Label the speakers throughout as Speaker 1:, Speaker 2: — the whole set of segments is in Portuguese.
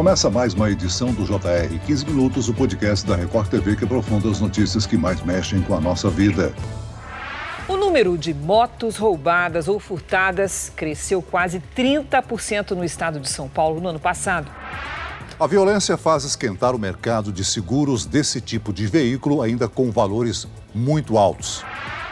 Speaker 1: Começa mais uma edição do JR 15 Minutos, o podcast da Record TV que aprofunda as notícias que mais mexem com a nossa vida.
Speaker 2: O número de motos roubadas ou furtadas cresceu quase 30% no estado de São Paulo no ano passado.
Speaker 1: A violência faz esquentar o mercado de seguros desse tipo de veículo, ainda com valores muito altos.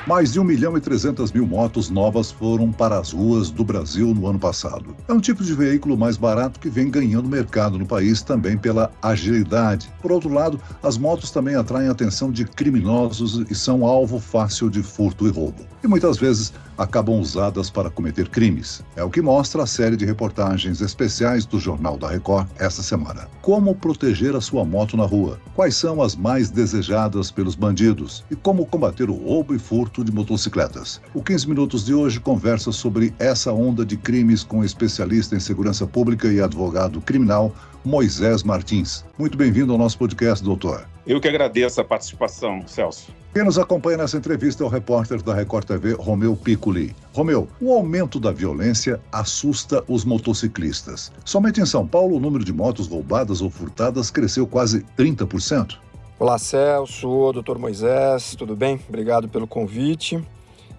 Speaker 1: Mais de 1 milhão e 300 mil motos novas foram para as ruas do Brasil no ano passado. É um tipo de veículo mais barato que vem ganhando mercado no país também pela agilidade. Por outro lado, as motos também atraem a atenção de criminosos e são alvo fácil de furto e roubo. E muitas vezes acabam usadas para cometer crimes. É o que mostra a série de reportagens especiais do Jornal da Record esta semana. Como proteger a sua moto na rua? Quais são as mais desejadas pelos bandidos? E como combater o roubo e furto de motocicletas? O 15 Minutos de hoje conversa sobre essa onda de crimes com especialista em segurança pública e advogado criminal Moisés Martins. Muito bem-vindo ao nosso podcast, doutor.
Speaker 3: Eu que agradeço a participação, Celso.
Speaker 1: Quem nos acompanha nessa entrevista é o repórter da Record TV, Romeu Piccoli. Romeu, o aumento da violência assusta os motociclistas. Somente em São Paulo, o número de motos roubadas ou furtadas cresceu quase 30%.
Speaker 4: Olá, Celso, doutor Moisés, tudo bem? Obrigado pelo convite.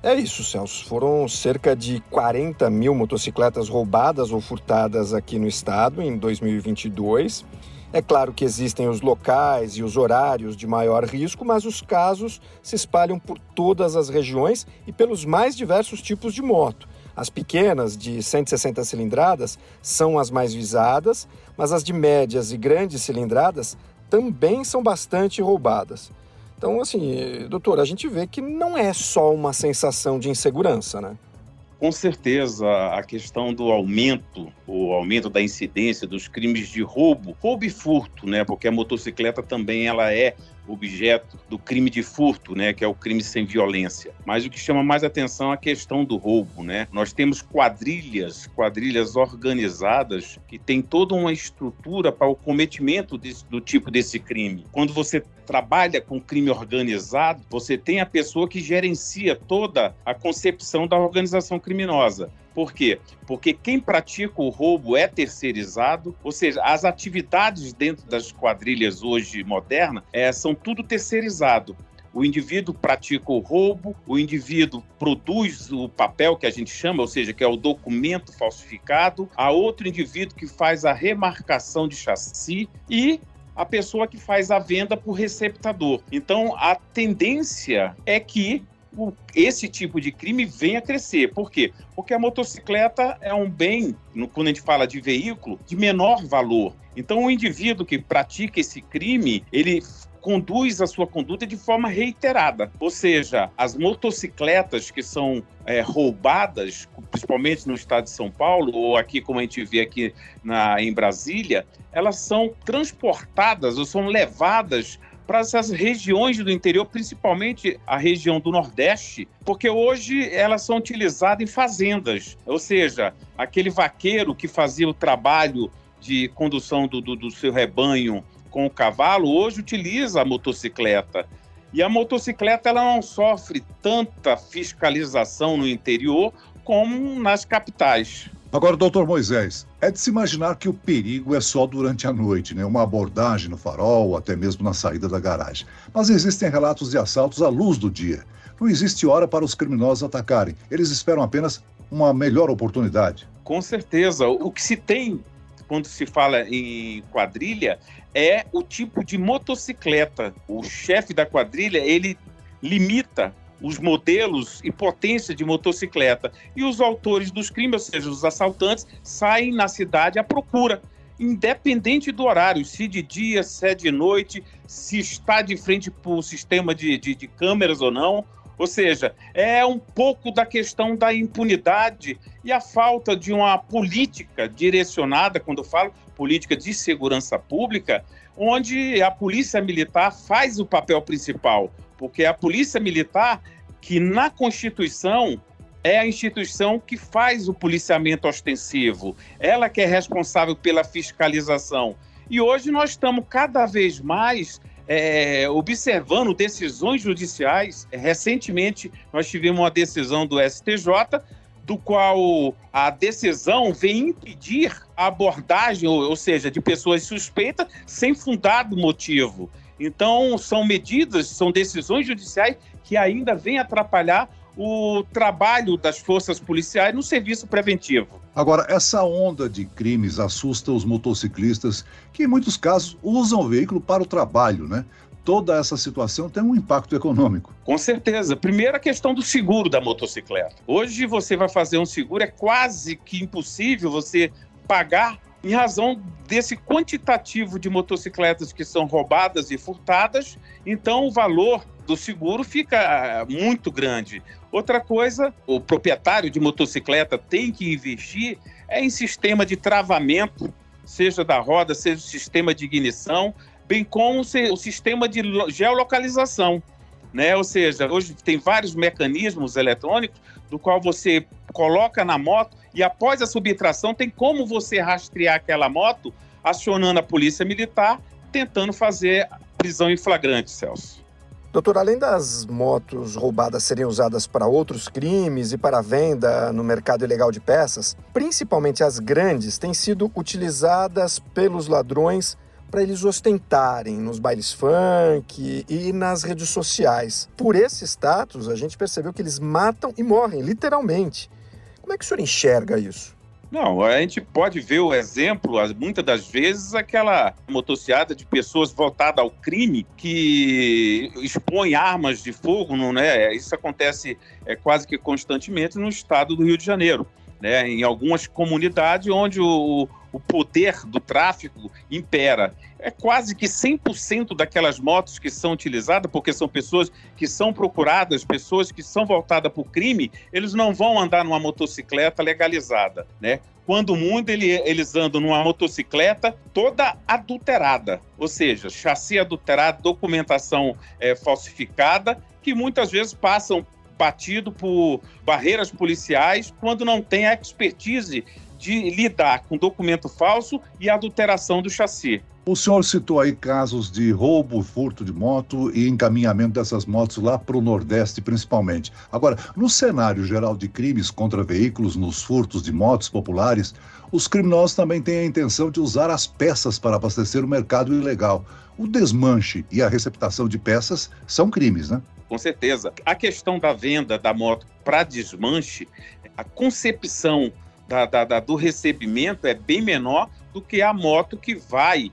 Speaker 4: É isso, Celso. Foram cerca de 40 mil motocicletas roubadas ou furtadas aqui no estado em 2022. É claro que existem os locais e os horários de maior risco, mas os casos se espalham por todas as regiões e pelos mais diversos tipos de moto. As pequenas, de 160 cilindradas, são as mais visadas, mas as de médias e grandes cilindradas também são bastante roubadas. Então, assim, doutor, a gente vê que não é só uma sensação de insegurança, né?
Speaker 3: Com certeza, a questão do aumento, o aumento da incidência dos crimes de roubo, roubo e furto, né? Porque a motocicleta também ela é objeto do crime de furto, né, que é o crime sem violência. Mas o que chama mais atenção é a questão do roubo, né? Nós temos quadrilhas, quadrilhas organizadas que têm toda uma estrutura para o cometimento desse, do tipo desse crime. Quando você trabalha com crime organizado, você tem a pessoa que gerencia toda a concepção da organização criminosa. Por quê? Porque quem pratica o roubo é terceirizado, ou seja, as atividades dentro das quadrilhas hoje modernas é, são tudo terceirizado. O indivíduo pratica o roubo, o indivíduo produz o papel que a gente chama, ou seja, que é o documento falsificado, a outro indivíduo que faz a remarcação de chassi e a pessoa que faz a venda por receptador. Então, a tendência é que esse tipo de crime vem a crescer. Por quê? Porque a motocicleta é um bem, quando a gente fala de veículo, de menor valor. Então, o indivíduo que pratica esse crime, ele conduz a sua conduta de forma reiterada. Ou seja, as motocicletas que são é, roubadas, principalmente no estado de São Paulo, ou aqui como a gente vê aqui na, em Brasília, elas são transportadas ou são levadas para essas regiões do interior, principalmente a região do Nordeste, porque hoje elas são utilizadas em fazendas. Ou seja, aquele vaqueiro que fazia o trabalho de condução do, do, do seu rebanho com o cavalo, hoje utiliza a motocicleta. E a motocicleta ela não sofre tanta fiscalização no interior como nas capitais.
Speaker 1: Agora, doutor Moisés, é de se imaginar que o perigo é só durante a noite, né? Uma abordagem no farol, até mesmo na saída da garagem. Mas existem relatos de assaltos à luz do dia. Não existe hora para os criminosos atacarem. Eles esperam apenas uma melhor oportunidade.
Speaker 3: Com certeza. O que se tem quando se fala em quadrilha é o tipo de motocicleta. O chefe da quadrilha, ele limita os modelos e potência de motocicleta. E os autores dos crimes, ou seja, os assaltantes, saem na cidade à procura, independente do horário, se de dia, se é de noite, se está de frente para o sistema de, de, de câmeras ou não. Ou seja, é um pouco da questão da impunidade e a falta de uma política direcionada, quando eu falo política de segurança pública, onde a polícia militar faz o papel principal porque a Polícia Militar, que na Constituição é a instituição que faz o policiamento ostensivo, ela que é responsável pela fiscalização. E hoje nós estamos cada vez mais é, observando decisões judiciais. Recentemente, nós tivemos uma decisão do STJ do qual a decisão vem impedir a abordagem, ou, ou seja, de pessoas suspeitas sem fundado motivo. Então, são medidas, são decisões judiciais que ainda vêm atrapalhar o trabalho das forças policiais no serviço preventivo.
Speaker 1: Agora, essa onda de crimes assusta os motociclistas que, em muitos casos, usam o veículo para o trabalho, né? Toda essa situação tem um impacto econômico.
Speaker 3: Com certeza. Primeiro, a questão do seguro da motocicleta. Hoje, você vai fazer um seguro, é quase que impossível você pagar em razão desse quantitativo de motocicletas que são roubadas e furtadas, então o valor do seguro fica ah, muito grande. Outra coisa, o proprietário de motocicleta tem que investir é em sistema de travamento, seja da roda, seja o sistema de ignição, bem como o sistema de geolocalização. Né? Ou seja, hoje tem vários mecanismos eletrônicos do qual você coloca na moto e após a subtração tem como você rastrear aquela moto acionando a polícia militar, tentando fazer prisão em flagrante, Celso.
Speaker 4: Doutor, além das motos roubadas serem usadas para outros crimes e para venda no mercado ilegal de peças, principalmente as grandes têm sido utilizadas pelos ladrões para eles ostentarem nos bailes funk e nas redes sociais. Por esse status, a gente percebeu que eles matam e morrem, literalmente. Como é que o senhor enxerga isso?
Speaker 3: Não, a gente pode ver o exemplo, muitas das vezes, aquela motociada de pessoas voltadas ao crime que expõe armas de fogo, não é? Isso acontece é, quase que constantemente no estado do Rio de Janeiro. Né, em algumas comunidades onde o, o poder do tráfico impera. É quase que 100% daquelas motos que são utilizadas, porque são pessoas que são procuradas, pessoas que são voltadas para o crime, eles não vão andar numa motocicleta legalizada, né? Quando muito ele, eles andam numa motocicleta toda adulterada, ou seja, chassi adulterado, documentação é, falsificada, que muitas vezes passam batido por barreiras policiais quando não tem a expertise de lidar com documento falso e adulteração do chassi.
Speaker 1: O senhor citou aí casos de roubo, furto de moto e encaminhamento dessas motos lá para o Nordeste, principalmente. Agora, no cenário geral de crimes contra veículos, nos furtos de motos populares, os criminosos também têm a intenção de usar as peças para abastecer o mercado ilegal. O desmanche e a receptação de peças são crimes, né?
Speaker 3: Com certeza. A questão da venda da moto para desmanche, a concepção da, da, da, do recebimento é bem menor do que a moto que vai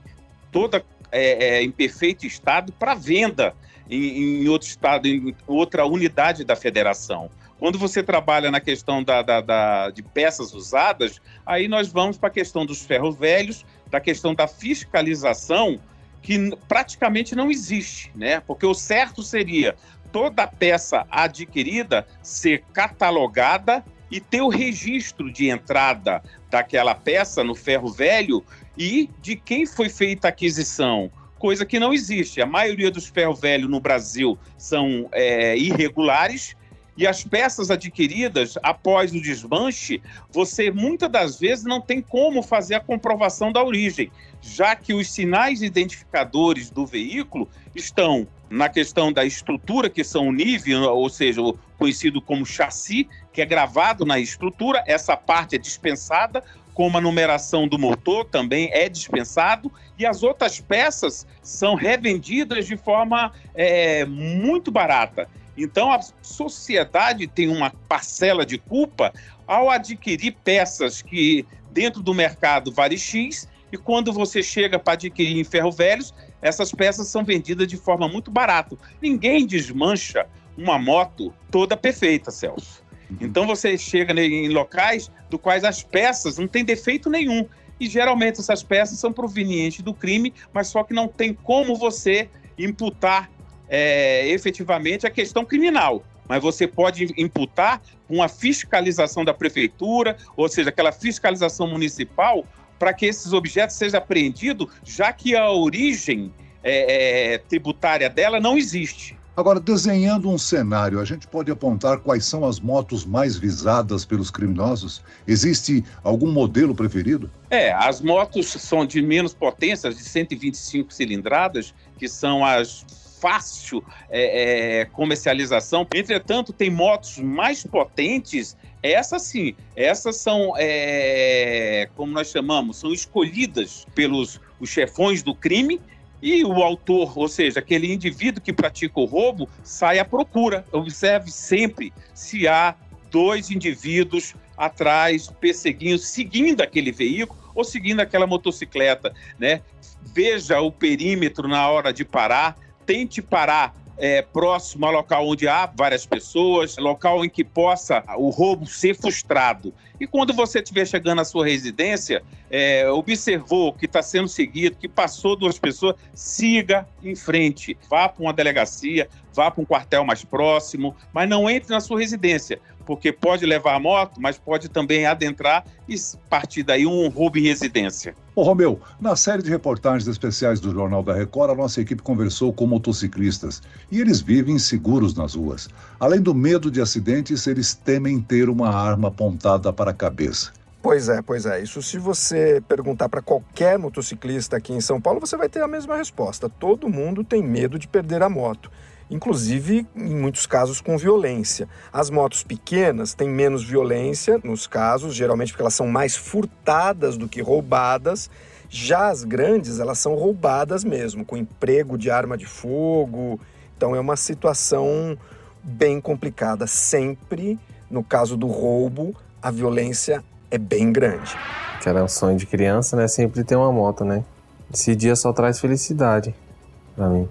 Speaker 3: toda é, é, em perfeito estado para venda em, em, outro estado, em outra unidade da federação. Quando você trabalha na questão da, da, da de peças usadas, aí nós vamos para a questão dos ferros velhos, da questão da fiscalização, que praticamente não existe, né? Porque o certo seria toda peça adquirida ser catalogada e ter o registro de entrada daquela peça no ferro velho e de quem foi feita a aquisição, coisa que não existe. A maioria dos ferro velho no Brasil são é, irregulares e as peças adquiridas após o desmanche, você muitas das vezes não tem como fazer a comprovação da origem, já que os sinais identificadores do veículo estão na questão da estrutura, que são o nível, ou seja, o conhecido como chassi, que é gravado na estrutura, essa parte é dispensada, como a numeração do motor também é dispensado, e as outras peças são revendidas de forma é, muito barata. Então, a sociedade tem uma parcela de culpa ao adquirir peças que, dentro do mercado, vale X, e quando você chega para adquirir em ferro velhos, essas peças são vendidas de forma muito barata. Ninguém desmancha uma moto toda perfeita, Celso. Uhum. Então você chega em locais do quais as peças não têm defeito nenhum. E geralmente essas peças são provenientes do crime, mas só que não tem como você imputar é, efetivamente a questão criminal, mas você pode imputar uma fiscalização da prefeitura, ou seja, aquela fiscalização municipal, para que esses objetos sejam apreendidos, já que a origem é, é, tributária dela não existe.
Speaker 1: Agora, desenhando um cenário, a gente pode apontar quais são as motos mais visadas pelos criminosos? Existe algum modelo preferido?
Speaker 3: É, as motos são de menos potência, de 125 cilindradas, que são as fácil é, é, comercialização. Entretanto, tem motos mais potentes essas sim, essas são, é, como nós chamamos, são escolhidas pelos os chefões do crime e o autor, ou seja, aquele indivíduo que pratica o roubo, sai à procura. Observe sempre se há dois indivíduos atrás, perseguindo, seguindo aquele veículo ou seguindo aquela motocicleta, né? Veja o perímetro na hora de parar, tente parar é, próximo ao local onde há várias pessoas, local em que possa o roubo ser frustrado. E quando você estiver chegando à sua residência, é, observou que está sendo seguido, que passou duas pessoas, siga em frente. Vá para uma delegacia, vá para um quartel mais próximo, mas não entre na sua residência porque pode levar a moto, mas pode também adentrar e partir daí um roubo em residência.
Speaker 1: Ô Romeu, na série de reportagens especiais do Jornal da Record, a nossa equipe conversou com motociclistas e eles vivem seguros nas ruas. Além do medo de acidentes, eles temem ter uma arma apontada para a cabeça.
Speaker 4: Pois é, pois é. Isso se você perguntar para qualquer motociclista aqui em São Paulo, você vai ter a mesma resposta. Todo mundo tem medo de perder a moto inclusive em muitos casos com violência. As motos pequenas têm menos violência nos casos, geralmente porque elas são mais furtadas do que roubadas. Já as grandes, elas são roubadas mesmo, com emprego de arma de fogo. Então é uma situação bem complicada. Sempre, no caso do roubo, a violência é bem grande.
Speaker 5: Que era um sonho de criança, né? Sempre ter uma moto, né? Esse dia só traz felicidade para mim.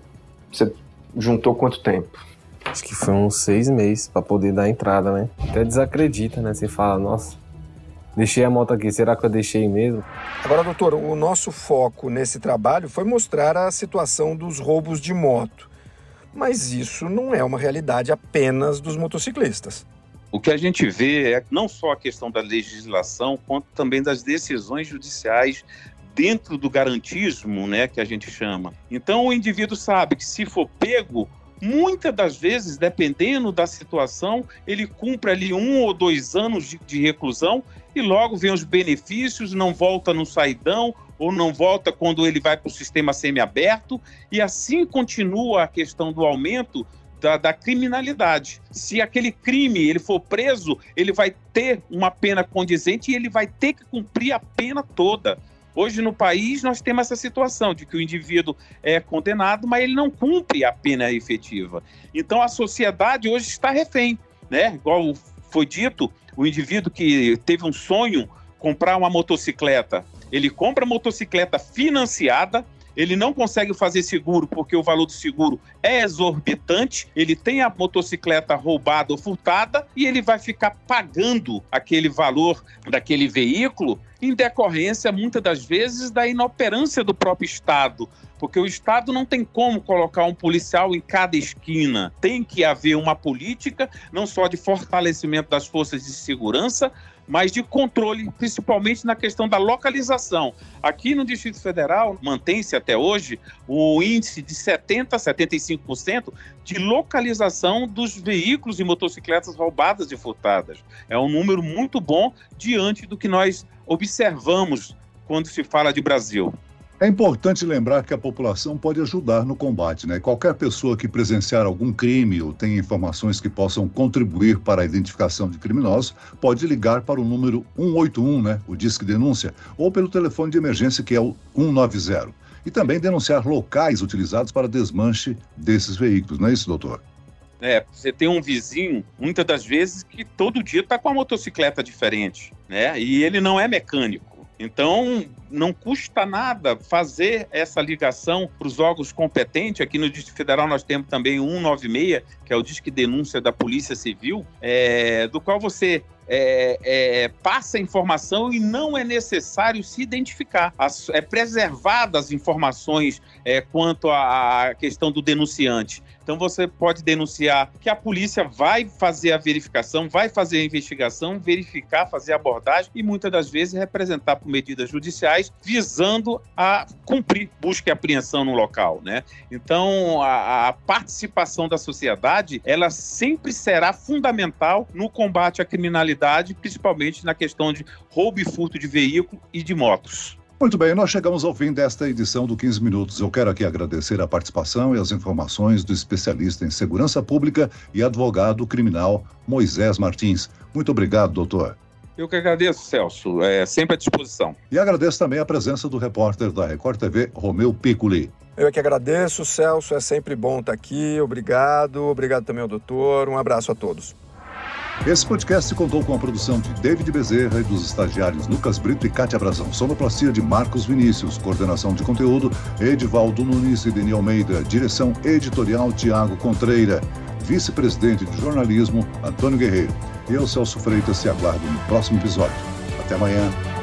Speaker 4: Você juntou quanto tempo?
Speaker 5: Acho que foi uns seis meses para poder dar entrada, né? Até desacredita, né? Você fala, nossa, deixei a moto aqui, será que eu deixei mesmo?
Speaker 4: Agora, doutor, o nosso foco nesse trabalho foi mostrar a situação dos roubos de moto. Mas isso não é uma realidade apenas dos motociclistas.
Speaker 3: O que a gente vê é não só a questão da legislação, quanto também das decisões judiciais dentro do garantismo, né, que a gente chama. Então o indivíduo sabe que se for pego, muitas das vezes, dependendo da situação, ele cumpre ali um ou dois anos de, de reclusão e logo vem os benefícios, não volta no saidão ou não volta quando ele vai para o sistema semiaberto e assim continua a questão do aumento da, da, criminalidade. Se aquele crime ele for preso, ele vai ter uma pena condizente e ele vai ter que cumprir a pena toda. Hoje no país nós temos essa situação de que o indivíduo é condenado, mas ele não cumpre a pena efetiva. Então a sociedade hoje está refém, né? Igual foi dito, o indivíduo que teve um sonho comprar uma motocicleta, ele compra a motocicleta financiada, ele não consegue fazer seguro porque o valor do seguro é exorbitante, ele tem a motocicleta roubada ou furtada e ele vai ficar pagando aquele valor daquele veículo em decorrência, muitas das vezes, da inoperância do próprio Estado. Porque o Estado não tem como colocar um policial em cada esquina. Tem que haver uma política, não só de fortalecimento das forças de segurança, mas de controle, principalmente na questão da localização. Aqui no Distrito Federal, mantém-se até hoje o índice de 70% a 75% de localização dos veículos e motocicletas roubadas e furtadas. É um número muito bom diante do que nós observamos quando se fala de Brasil.
Speaker 1: É importante lembrar que a população pode ajudar no combate, né? Qualquer pessoa que presenciar algum crime ou tenha informações que possam contribuir para a identificação de criminosos pode ligar para o número 181, né? O Disque Denúncia, ou pelo telefone de emergência que é o 190. E também denunciar locais utilizados para desmanche desses veículos, não é isso, doutor?
Speaker 3: É, você tem um vizinho, muitas das vezes, que todo dia está com uma motocicleta diferente, né? E ele não é mecânico. Então, não custa nada fazer essa ligação para os órgãos competentes. Aqui no Distrito Federal nós temos também o 196, que é o Disque Denúncia da Polícia Civil, é, do qual você é, é, passa informação e não é necessário se identificar. As, é preservada as informações é, quanto à questão do denunciante. Então você pode denunciar que a polícia vai fazer a verificação, vai fazer a investigação, verificar, fazer a abordagem e muitas das vezes representar por medidas judiciais visando a cumprir busca e apreensão no local, né? Então a, a participação da sociedade ela sempre será fundamental no combate à criminalidade, principalmente na questão de roubo e furto de veículo e de motos.
Speaker 1: Muito bem, nós chegamos ao fim desta edição do 15 Minutos. Eu quero aqui agradecer a participação e as informações do especialista em segurança pública e advogado criminal Moisés Martins. Muito obrigado, doutor.
Speaker 3: Eu que agradeço, Celso. É sempre à disposição.
Speaker 1: E agradeço também a presença do repórter da Record TV, Romeu Piccoli.
Speaker 4: Eu é que agradeço, Celso. É sempre bom estar aqui. Obrigado. Obrigado também ao doutor. Um abraço a todos.
Speaker 1: Esse podcast contou com a produção de David Bezerra e dos estagiários Lucas Brito e Cátia Brazão. Sonoplastia de Marcos Vinícius. Coordenação de conteúdo, Edivaldo Nunes e Deni Almeida. Direção editorial, Tiago Contreira. Vice-presidente de jornalismo, Antônio Guerreiro. Eu, Celso Freitas, se aguardo no próximo episódio. Até amanhã.